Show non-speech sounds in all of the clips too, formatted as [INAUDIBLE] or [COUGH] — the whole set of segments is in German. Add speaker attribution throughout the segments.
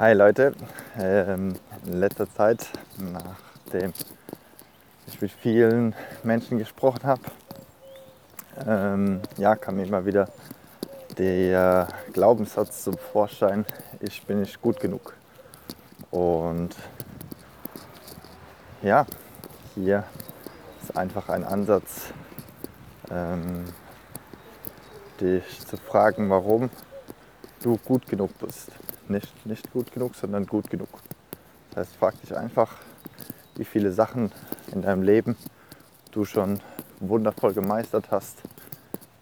Speaker 1: Hi Leute, ähm, in letzter Zeit, nachdem ich mit vielen Menschen gesprochen habe, ähm, ja, kam immer wieder der Glaubenssatz zum Vorschein, ich bin nicht gut genug. Und ja, hier ist einfach ein Ansatz, ähm, dich zu fragen, warum du gut genug bist. Nicht, nicht gut genug, sondern gut genug. Das heißt, frag dich einfach, wie viele Sachen in deinem Leben du schon wundervoll gemeistert hast,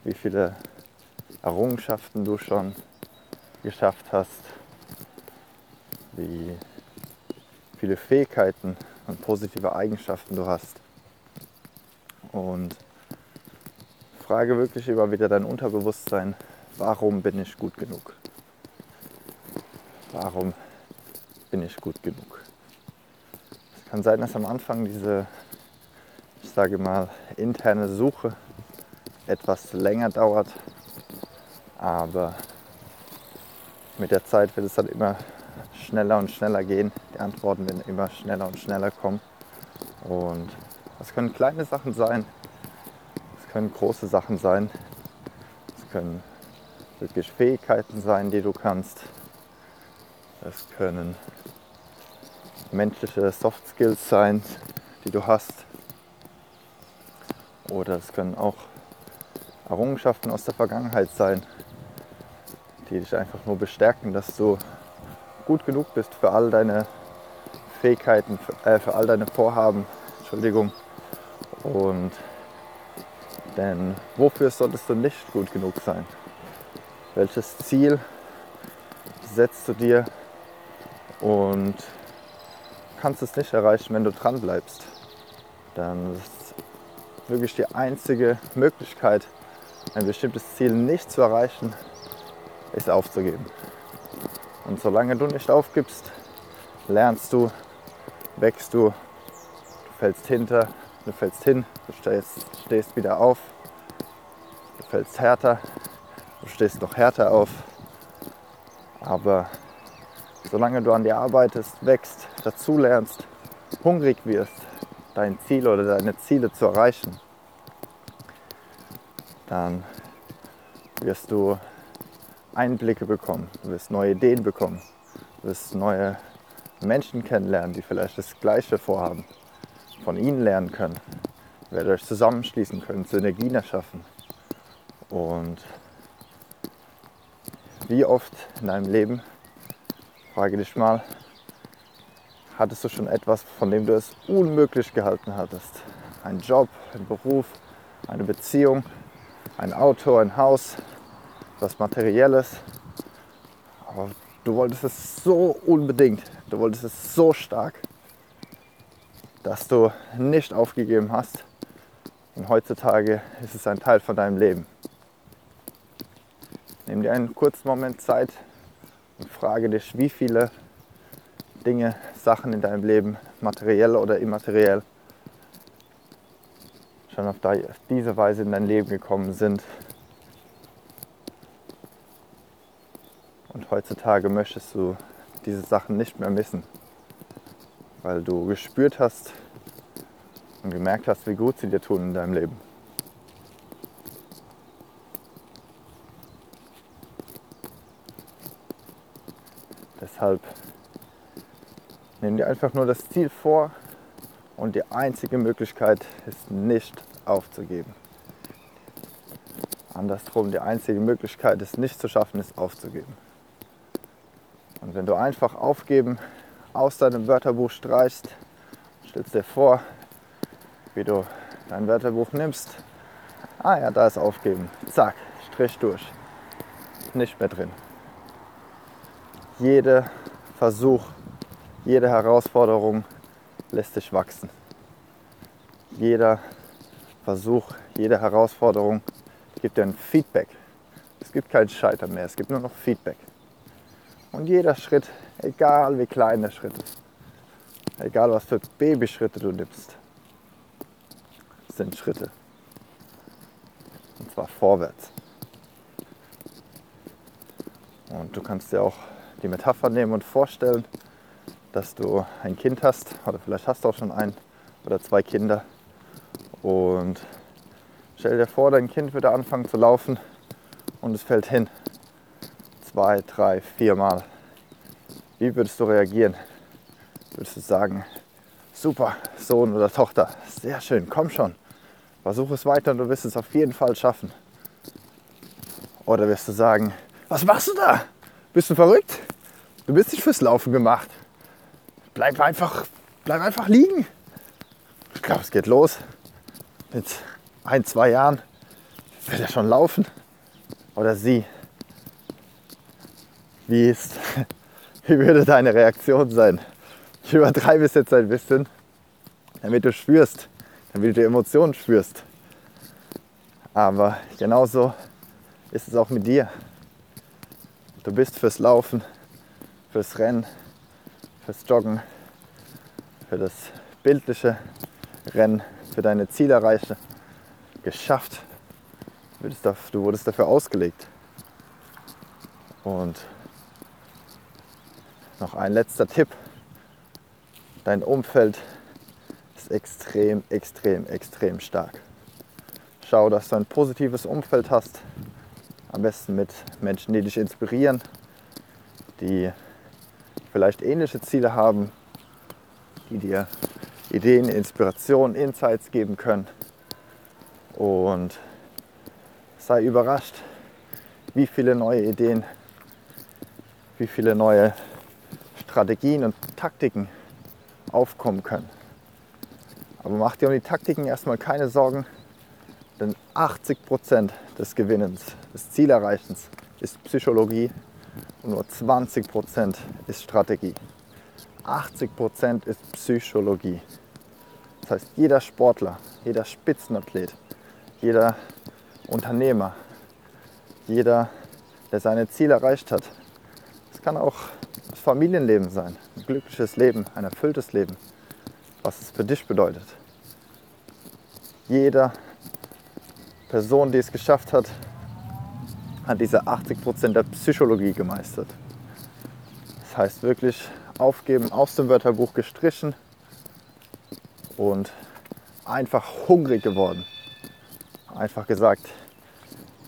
Speaker 1: wie viele Errungenschaften du schon geschafft hast, wie viele Fähigkeiten und positive Eigenschaften du hast. Und frage wirklich immer wieder dein Unterbewusstsein, warum bin ich gut genug? Warum bin ich gut genug? Es kann sein, dass am Anfang diese, ich sage mal, interne Suche etwas länger dauert, aber mit der Zeit wird es dann immer schneller und schneller gehen. Die Antworten werden immer schneller und schneller kommen. Und das können kleine Sachen sein, es können große Sachen sein, es können wirklich Fähigkeiten sein, die du kannst. Es können menschliche Soft Skills sein, die du hast. Oder es können auch Errungenschaften aus der Vergangenheit sein, die dich einfach nur bestärken, dass du gut genug bist für all deine Fähigkeiten, für, äh, für all deine Vorhaben. Entschuldigung. Und denn wofür solltest du nicht gut genug sein? Welches Ziel setzt du dir und kannst es nicht erreichen, wenn du dran bleibst? Dann ist wirklich die einzige Möglichkeit, ein bestimmtes Ziel nicht zu erreichen, ist aufzugeben. Und solange du nicht aufgibst, lernst du, wächst du, du fällst hinter, du fällst hin, du stehst, stehst wieder auf, du fällst härter, du stehst noch härter auf. Aber solange du an dir arbeitest, wächst, dazulernst, hungrig wirst, dein Ziel oder deine Ziele zu erreichen, dann wirst du Einblicke bekommen, du wirst neue Ideen bekommen, du wirst neue Menschen kennenlernen, die vielleicht das Gleiche vorhaben, von ihnen lernen können, ihr werdet euch zusammenschließen können, Synergien erschaffen. Und wie oft in deinem Leben, frage dich mal, hattest du schon etwas, von dem du es unmöglich gehalten hattest? Ein Job, ein Beruf, eine Beziehung, ein Auto, ein Haus, was Materielles. Aber du wolltest es so unbedingt, du wolltest es so stark, dass du nicht aufgegeben hast. Und heutzutage ist es ein Teil von deinem Leben. Nimm dir einen kurzen Moment Zeit frage dich, wie viele Dinge, Sachen in deinem Leben, materiell oder immateriell, schon auf diese Weise in dein Leben gekommen sind. Und heutzutage möchtest du diese Sachen nicht mehr missen, weil du gespürt hast und gemerkt hast, wie gut sie dir tun in deinem Leben. Deshalb nimm dir einfach nur das Ziel vor und die einzige Möglichkeit ist nicht aufzugeben. Andersrum, die einzige Möglichkeit, es nicht zu schaffen, ist aufzugeben. Und wenn du einfach aufgeben aus deinem Wörterbuch streichst, stellst dir vor, wie du dein Wörterbuch nimmst. Ah ja, da ist aufgeben. Zack, Strich durch. Nicht mehr drin jeder Versuch, jede Herausforderung lässt dich wachsen. Jeder Versuch, jede Herausforderung gibt dir ein Feedback. Es gibt kein Scheitern mehr, es gibt nur noch Feedback. Und jeder Schritt, egal wie klein der Schritt ist, egal was für Babyschritte du nimmst, sind Schritte. Und zwar vorwärts. Und du kannst dir auch die Metapher nehmen und vorstellen, dass du ein Kind hast oder vielleicht hast du auch schon ein oder zwei Kinder und stell dir vor, dein Kind würde anfangen zu laufen und es fällt hin. Zwei, drei, vier Mal. Wie würdest du reagieren? Würdest du sagen, super, Sohn oder Tochter, sehr schön, komm schon, versuch es weiter und du wirst es auf jeden Fall schaffen. Oder wirst du sagen, was machst du da? Bist du verrückt? Du bist nicht fürs Laufen gemacht. Bleib einfach, bleib einfach liegen. Ich glaube, es geht los. Mit ein, zwei Jahren wird er schon laufen. Oder sie. Wie ist, [LAUGHS] wie würde deine Reaktion sein? Ich übertreibe es jetzt ein bisschen, damit du spürst, damit du Emotionen spürst. Aber genauso ist es auch mit dir. Du bist fürs Laufen, fürs Rennen, fürs Joggen, für das bildliche Rennen, für deine Zielerreiche geschafft. Du wurdest dafür ausgelegt. Und noch ein letzter Tipp. Dein Umfeld ist extrem, extrem, extrem stark. Schau, dass du ein positives Umfeld hast, am besten mit Menschen, die dich inspirieren, die vielleicht ähnliche Ziele haben, die dir Ideen, Inspirationen, Insights geben können. Und sei überrascht, wie viele neue Ideen, wie viele neue Strategien und Taktiken aufkommen können. Aber mach dir um die Taktiken erstmal keine Sorgen, denn 80% des Gewinnens, des Zielerreichens ist Psychologie und nur 20% ist Strategie. 80% ist Psychologie. Das heißt, jeder Sportler, jeder Spitzenathlet, jeder Unternehmer, jeder, der seine Ziele erreicht hat, es kann auch das Familienleben sein, ein glückliches Leben, ein erfülltes Leben, was es für dich bedeutet. Jeder Person, die es geschafft hat, hat diese 80% der Psychologie gemeistert. Das heißt wirklich aufgeben, aus dem Wörterbuch gestrichen und einfach hungrig geworden. Einfach gesagt,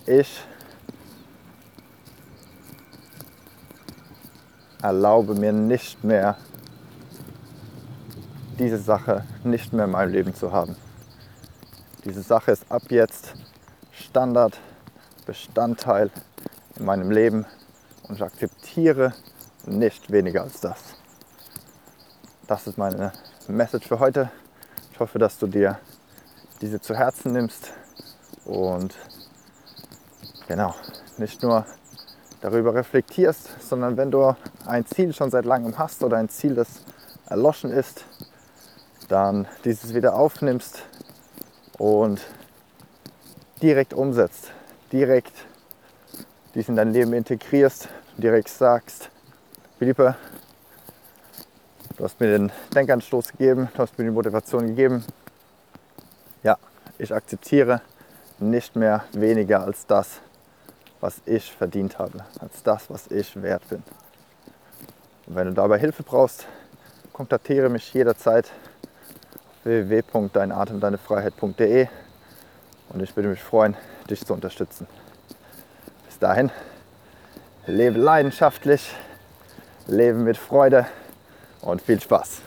Speaker 1: ich erlaube mir nicht mehr, diese Sache nicht mehr in meinem Leben zu haben. Diese Sache ist ab jetzt Standard, Bestandteil in meinem Leben und ich akzeptiere nicht weniger als das. Das ist meine Message für heute. Ich hoffe, dass du dir diese zu Herzen nimmst und genau, nicht nur darüber reflektierst, sondern wenn du ein Ziel schon seit langem hast oder ein Ziel, das erloschen ist, dann dieses wieder aufnimmst und direkt umsetzt, direkt dies in dein Leben integrierst, direkt sagst, Philippe, du hast mir den Denkanstoß gegeben, du hast mir die Motivation gegeben. Ja, ich akzeptiere nicht mehr weniger als das, was ich verdient habe, als das, was ich wert bin. Und wenn du dabei Hilfe brauchst, kontaktiere mich jederzeit www.deinatemdeinefreiheit.de und ich würde mich freuen, dich zu unterstützen. Bis dahin, lebe leidenschaftlich, lebe mit Freude und viel Spaß.